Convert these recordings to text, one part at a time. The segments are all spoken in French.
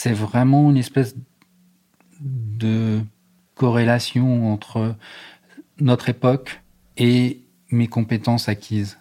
C'est vraiment une espèce de corrélation entre notre époque et mes compétences acquises.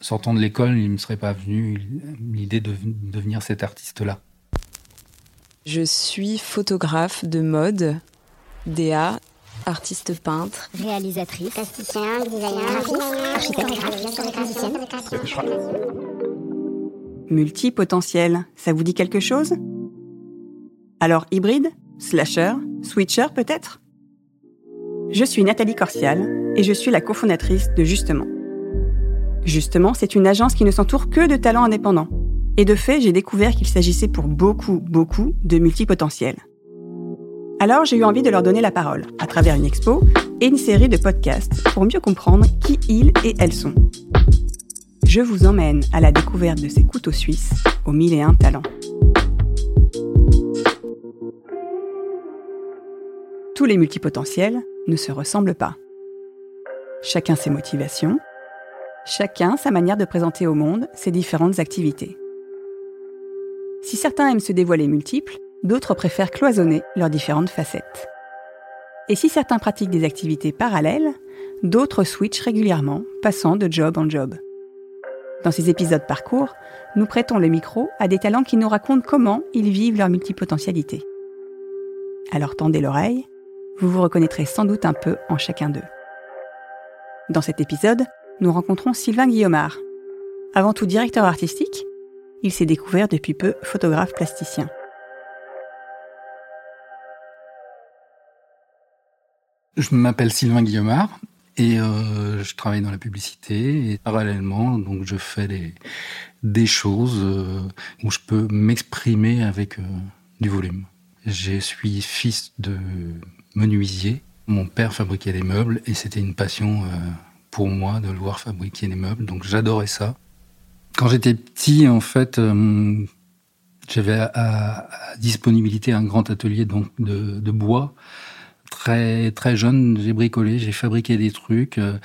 Sortant de l'école, il ne me serait pas venu l'idée de devenir cet artiste-là. Je suis photographe de mode, DA, artiste peintre, réalisatrice, plasticien, designer, Multipotentiel, ça vous dit quelque chose? Alors hybride Slasher Switcher peut-être? Je suis Nathalie Corsial et je suis la cofondatrice de Justement. Justement, c'est une agence qui ne s'entoure que de talents indépendants. Et de fait, j'ai découvert qu'il s'agissait pour beaucoup, beaucoup de multipotentiels. Alors j'ai eu envie de leur donner la parole à travers une expo et une série de podcasts pour mieux comprendre qui ils et elles sont. Je vous emmène à la découverte de ces couteaux suisses aux mille et un talents. Tous les multipotentiels ne se ressemblent pas. Chacun ses motivations, chacun sa manière de présenter au monde ses différentes activités. Si certains aiment se dévoiler multiples, d'autres préfèrent cloisonner leurs différentes facettes. Et si certains pratiquent des activités parallèles, d'autres switchent régulièrement, passant de job en job. Dans ces épisodes parcours, nous prêtons le micro à des talents qui nous racontent comment ils vivent leur multipotentialité. Alors tendez l'oreille, vous vous reconnaîtrez sans doute un peu en chacun d'eux. Dans cet épisode, nous rencontrons Sylvain Guillaumard. Avant tout directeur artistique, il s'est découvert depuis peu photographe plasticien. Je m'appelle Sylvain Guillaumard et euh, je travaille dans la publicité et parallèlement donc je fais des, choses euh, où je peux m'exprimer avec euh, du volume. Je suis fils de menuisier. Mon père fabriquait des meubles et c'était une passion pour moi de le voir fabriquer des meubles donc j'adorais ça. Quand j'étais petit en fait j'avais à, disponibilité un grand atelier donc de, bois très très jeune, j'ai bricolé, j'ai fabriqué des trucs. Euh,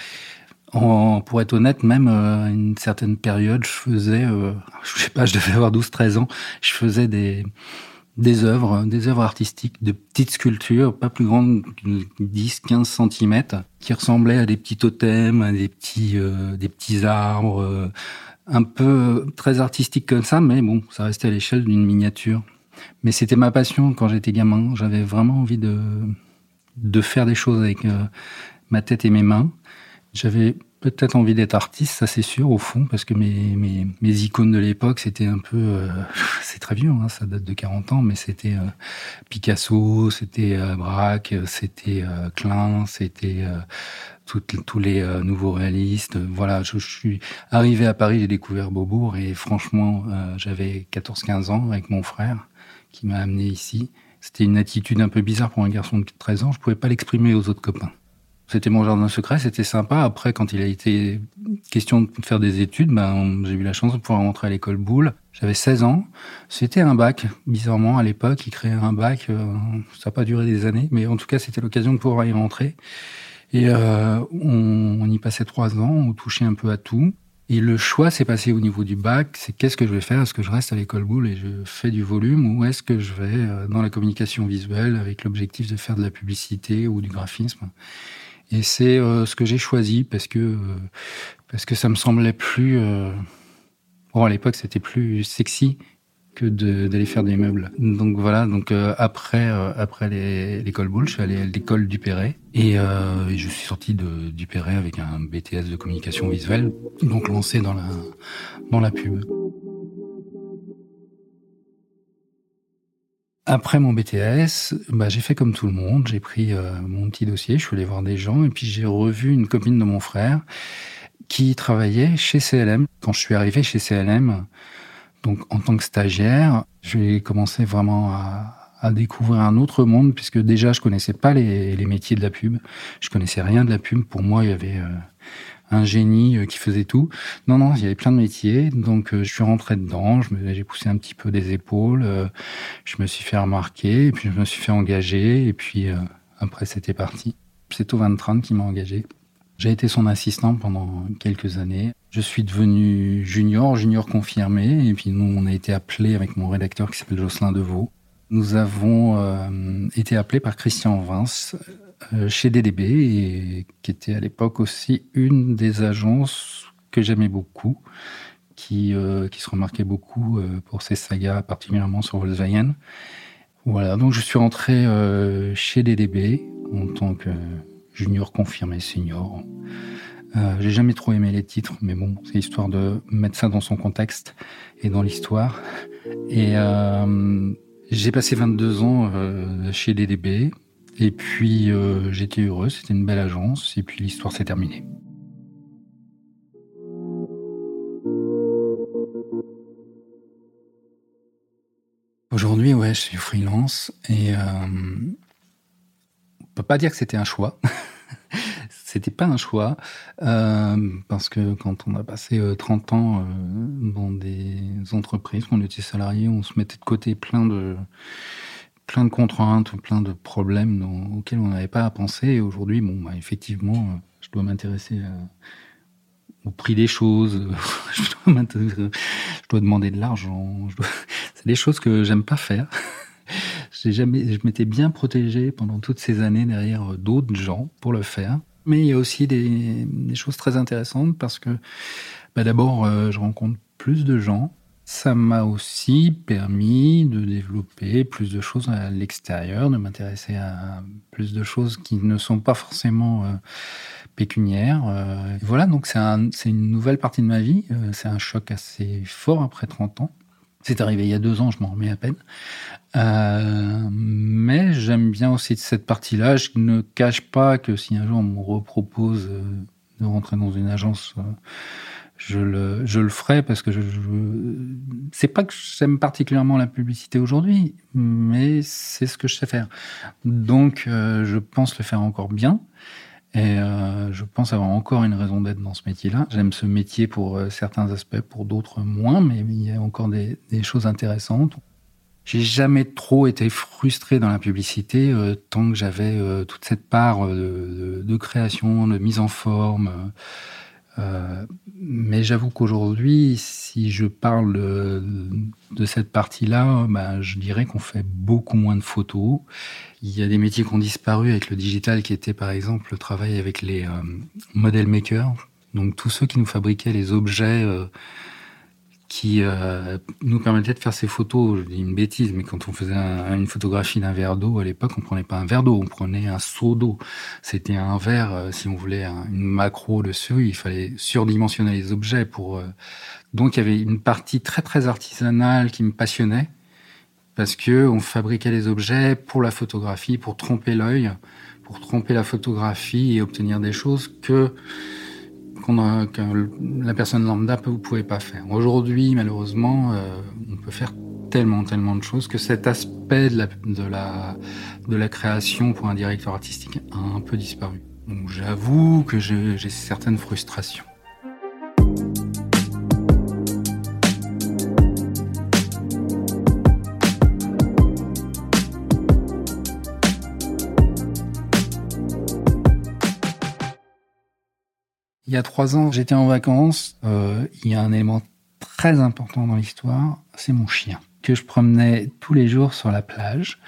pour être honnête, même euh, à une certaine période, je faisais, euh, je sais pas, je devais avoir 12-13 ans, je faisais des des œuvres, des œuvres artistiques, de petites sculptures, pas plus grandes que 10-15 cm, qui ressemblaient à des petits totems, à des petits, des petits arbres, un peu très artistiques comme ça, mais bon, ça restait à l'échelle d'une miniature. Mais c'était ma passion quand j'étais gamin. J'avais vraiment envie de, de faire des choses avec euh, ma tête et mes mains. J'avais peut-être envie d'être artiste, ça c'est sûr au fond, parce que mes, mes, mes icônes de l'époque, c'était un peu, euh, c'est très vieux, hein, ça date de 40 ans, mais c'était euh, Picasso, c'était Braque, c'était Klein, c'était tous les nouveaux réalistes. Voilà, je, je, suis arrivé à Paris, j'ai découvert Beaubourg, et franchement, j'avais 14-15 ans avec mon frère qui m'a amené ici. C'était une attitude un peu bizarre pour un garçon de 13 ans. Je pouvais pas l'exprimer aux autres copains. C'était mon jardin secret, c'était sympa. Après, quand il a été question de faire des études, ben, j'ai eu la chance de pouvoir rentrer à l'école Boulle. J'avais 16 ans. C'était un bac. Bizarrement, à l'époque, il créait un bac. Euh, ça n'a pas duré des années, mais en tout cas, c'était l'occasion de pouvoir y rentrer. Et euh, on, on, y passait trois ans, on touchait un peu à tout. Et le choix s'est passé au niveau du bac, c'est qu'est-ce que je vais faire? Est-ce que je reste à l'école boule et je fais du volume ou est-ce que je vais euh, dans la communication visuelle avec l'objectif de faire de la publicité ou du graphisme? Et c'est euh, ce que j'ai choisi parce que euh, parce que ça me semblait plus bon à l'époque c'était plus sexy que d'aller faire des meubles. Donc voilà, donc euh, après euh, après l'école Boulle, je suis allé à l'école du Perret euh, et, je suis sorti de, du Perret avec un BTS de communication visuelle, donc lancé dans la dans la pub. Après mon BTS, bah, j'ai fait comme tout le monde, j'ai pris mon petit dossier, je suis allé voir des gens et puis j'ai revu une copine de mon frère qui travaillait chez CLM. Quand je suis arrivé chez CLM, donc en tant que stagiaire, j'ai commencé vraiment à, découvrir un autre monde puisque déjà je connaissais pas les, métiers de la pub. Je connaissais rien de la pub. Pour moi, il y avait euh, un génie euh, qui faisait tout. Non, non, il y avait plein de métiers. Donc euh, je suis rentré dedans. J'ai poussé un petit peu des épaules. je me suis fait remarquer et puis je me suis fait engager. Et puis après, c'était parti. C'est Van Tran qui m'a engagé. J'ai été son assistant pendant quelques années. Je suis devenu junior, junior confirmé, et puis nous, on a été appelé avec mon rédacteur qui s'appelle Jocelyn Deveau. Nous avons euh, été appelés par Christian Vince euh, chez DDB, et qui était à l'époque aussi une des agences que j'aimais beaucoup, qui, euh, qui se remarquait beaucoup pour ses sagas, particulièrement sur Volkswagen. Voilà, donc je suis rentré chez DDB en tant que junior confirmé, senior. Euh, j'ai jamais trop aimé les titres, mais bon, c'est histoire de mettre ça dans son contexte et dans l'histoire. Et euh, j'ai passé 22 ans euh, chez DDB, et puis j'étais heureux, c'était une belle agence, et puis l'histoire s'est terminée. Aujourd'hui, ouais, je suis freelance et on peut pas dire que c'était un choix. c'était pas un choix euh, parce que quand on a passé 30 euh, ans euh, dans des entreprises, qu'on était salarié, on se mettait de côté plein de plein de contraintes, plein de problèmes auxquels on n'avait pas à penser. Et aujourd'hui, bon, bah, effectivement, je dois m'intéresser au prix des choses, je, dois demander de l'argent. C'est des choses que j'aime pas faire. Jamais, je m'étais bien protégé pendant toutes ces années derrière euh, d'autres gens pour le faire. Mais il y a aussi des, choses très intéressantes parce que bah d'abord, euh, je rencontre plus de gens. Ça m'a aussi permis de développer plus de choses à l'extérieur, de m'intéresser à plus de choses qui ne sont pas forcément euh, pécuniaires. Euh, voilà, donc c'est un, une nouvelle partie de ma vie. Euh, c'est un choc assez fort après 30 ans. C'est arrivé il y a deux ans, je m'en remets à peine. Mais j'aime bien aussi cette partie-là. Je ne cache pas que si un jour on me repropose de rentrer dans une agence, je le, ferai parce que je, je c'est pas que j'aime particulièrement la publicité aujourd'hui, mais c'est ce que je sais faire. Donc, je pense le faire encore bien. Et euh, je pense avoir encore une raison d'être dans ce métier-là. J'aime ce métier pour euh, certains aspects, pour d'autres moins, mais il y a encore des, choses intéressantes. J'ai jamais trop été frustré dans la publicité euh, tant que j'avais euh, toute cette part de, création, de mise en forme. Euh, mais j'avoue qu'aujourd'hui, si je parle de, cette partie-là, bah, je dirais qu'on fait beaucoup moins de photos. Il y a des métiers qui ont disparu avec le digital, qui était par exemple le travail avec les euh, model makers, donc tous ceux qui nous fabriquaient les objets euh, qui euh, nous permettait de faire ces photos. Je dis une bêtise, mais quand on faisait une photographie d'un verre d'eau à l'époque, on prenait pas un verre d'eau, on prenait un seau d'eau. C'était un verre, euh, si on voulait une macro dessus, il fallait surdimensionner les objets pour. Euh, donc il y avait une partie très très artisanale qui me passionnait parce que on fabriquait les objets pour la photographie, pour tromper l'œil, pour tromper la photographie et obtenir des choses que que la personne lambda ne pouvait pas faire. Aujourd'hui, malheureusement, euh, on peut faire tellement, tellement de choses que cet aspect de la, de la, de la création pour un directeur artistique a un peu disparu. J'avoue que j'ai certaines frustrations. Il y a trois ans, j'étais en vacances. Euh, il y a un élément très important dans l'histoire, c'est mon chien, que je promenais tous les jours sur la plage.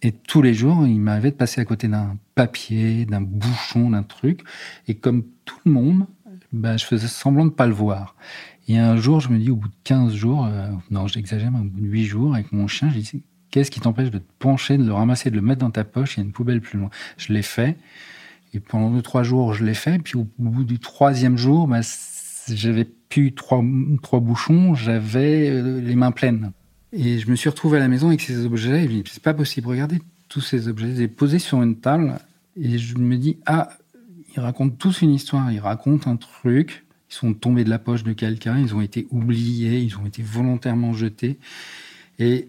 Et tous les jours, il m'arrivait de passer à côté d'un papier, d'un bouchon, d'un truc. Et comme tout le monde, bah, je faisais semblant de pas le voir. Et un jour, je me dis, au bout de 15 jours, euh, non, j'exagère, mais au bout de 8 jours, avec mon chien, j'ai dit, qu'est-ce qui t'empêche de te pencher, de le ramasser, de le mettre dans ta poche Il y a une poubelle plus loin? Je l'ai fait. Et pendant deux, trois jours, je l'ai fait. Puis au bout du troisième jour, bah, j'avais plus trois, trois bouchons, j'avais euh, les mains pleines. Et je me suis retrouvé à la maison avec ces objets. Et c'est pas possible. Regardez tous ces objets. Je les ai posés sur une table. Et je me dis, ah, ils racontent tous une histoire. Ils racontent un truc. Ils sont tombés de la poche de quelqu'un. Ils ont été oubliés. Ils ont été volontairement jetés. Et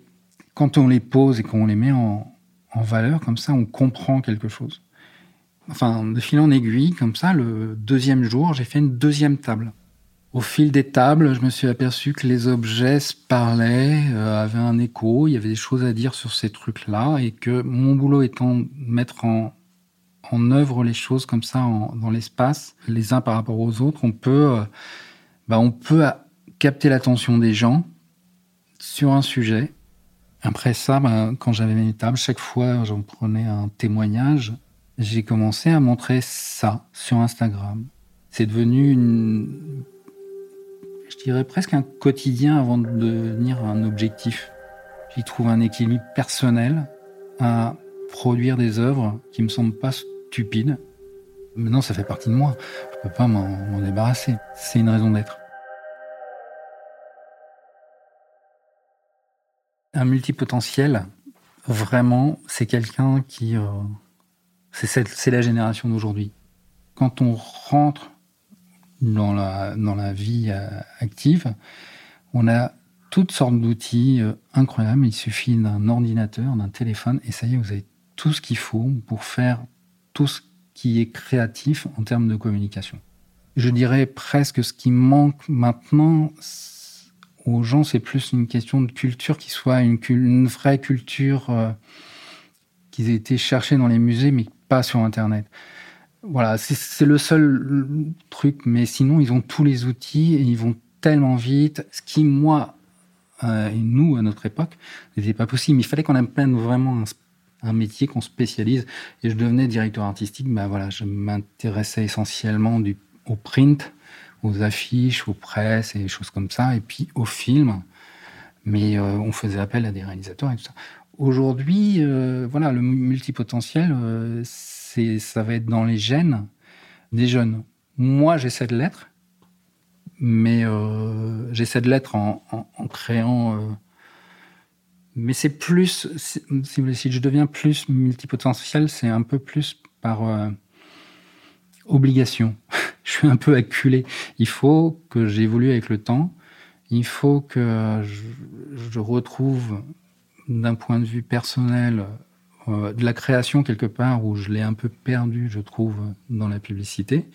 quand on les pose et qu'on les met en, en valeur, comme ça, on comprend quelque chose enfin, de fil en aiguille, comme ça, le deuxième jour, j'ai fait une deuxième table. Au fil des tables, je me suis aperçu que les objets se parlaient, euh, avaient un écho, il y avait des choses à dire sur ces trucs-là, et que mon boulot étant de mettre en, œuvre les choses comme ça dans l'espace, les uns par rapport aux autres, on peut, euh, bah, on peut capter l'attention des gens sur un sujet. Après ça, bah, quand j'avais mes tables, chaque fois j'en prenais un témoignage, j'ai commencé à montrer ça sur Instagram. C'est devenu une, je dirais presque un quotidien avant de devenir un objectif. J'y trouve un équilibre personnel à produire des œuvres qui me semblent pas stupides. Maintenant, ça fait partie de moi. Je peux pas m'en débarrasser. C'est une raison d'être. Un multipotentiel, vraiment, c'est quelqu'un qui... Euh, c'est la génération d'aujourd'hui. Quand on rentre dans la, dans la vie euh, active, on a toutes sortes d'outils euh, incroyables. Il suffit d'un ordinateur, d'un téléphone, et ça y est, vous avez tout ce qu'il faut pour faire tout ce qui est créatif en termes de communication. Je dirais presque ce qui manque maintenant aux gens, c'est plus une question de culture qui soit une, vraie culture euh, qu'ils aient été chercher dans les musées, mais pas sur Internet. Voilà, c'est le seul truc, mais sinon, ils ont tous les outils et ils vont tellement vite. Ce qui, moi, euh, et nous, à notre époque, n'était pas possible. Il fallait qu'on apprenne vraiment un, métier, qu'on spécialise. Et je devenais directeur artistique. Ben voilà, je m'intéressais essentiellement du, au print, aux affiches, aux presses et choses comme ça, et puis au film. Mais euh, on faisait appel à des réalisateurs et tout ça. Aujourd'hui, euh, voilà, le multipotentiel, euh, ça va être dans les gènes des jeunes. Moi, j'essaie de l'être, mais j'essaie de l'être en, créant. mais c'est plus, si je deviens plus multipotentiel, c'est un peu plus par obligation. je suis un peu acculé. Il faut que j'évolue avec le temps. Il faut que je retrouve d'un point de vue personnel, euh, de la création quelque part où je l'ai un peu perdu, je trouve, dans la publicité.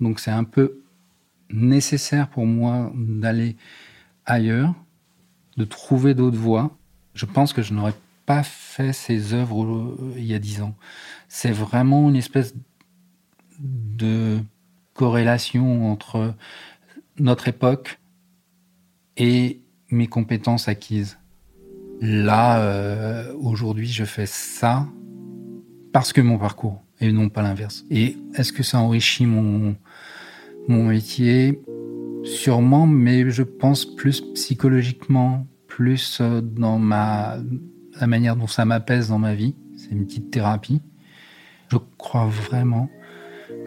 Donc c'est un peu nécessaire pour moi d'aller ailleurs, de trouver d'autres voies. Je pense que je n'aurais pas fait ces œuvres euh, il y a dix ans. C'est vraiment une espèce de corrélation entre notre époque et mes compétences acquises. Là, euh, aujourd'hui, je fais ça parce que mon parcours et non pas l'inverse. Et est-ce que ça enrichit mon, mon métier? Sûrement, mais je pense plus psychologiquement, plus euh, dans ma, la manière dont ça m'apaise dans ma vie. C'est une petite thérapie. Je crois vraiment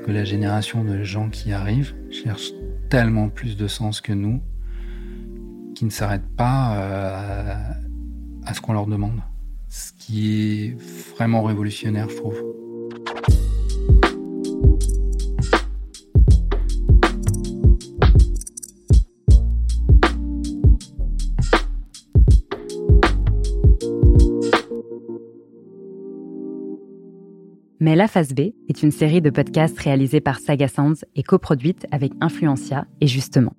que la génération de gens qui arrivent cherche tellement plus de sens que nous, qui ne s'arrêtent pas euh, à ce qu'on leur demande. Ce qui est vraiment révolutionnaire, je trouve. Mais La Phase B est une série de podcasts réalisés par Saga Sounds et coproduite avec Influencia et Justement.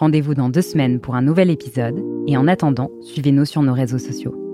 Rendez-vous dans deux semaines pour un nouvel épisode et en attendant, suivez-nous sur nos réseaux sociaux.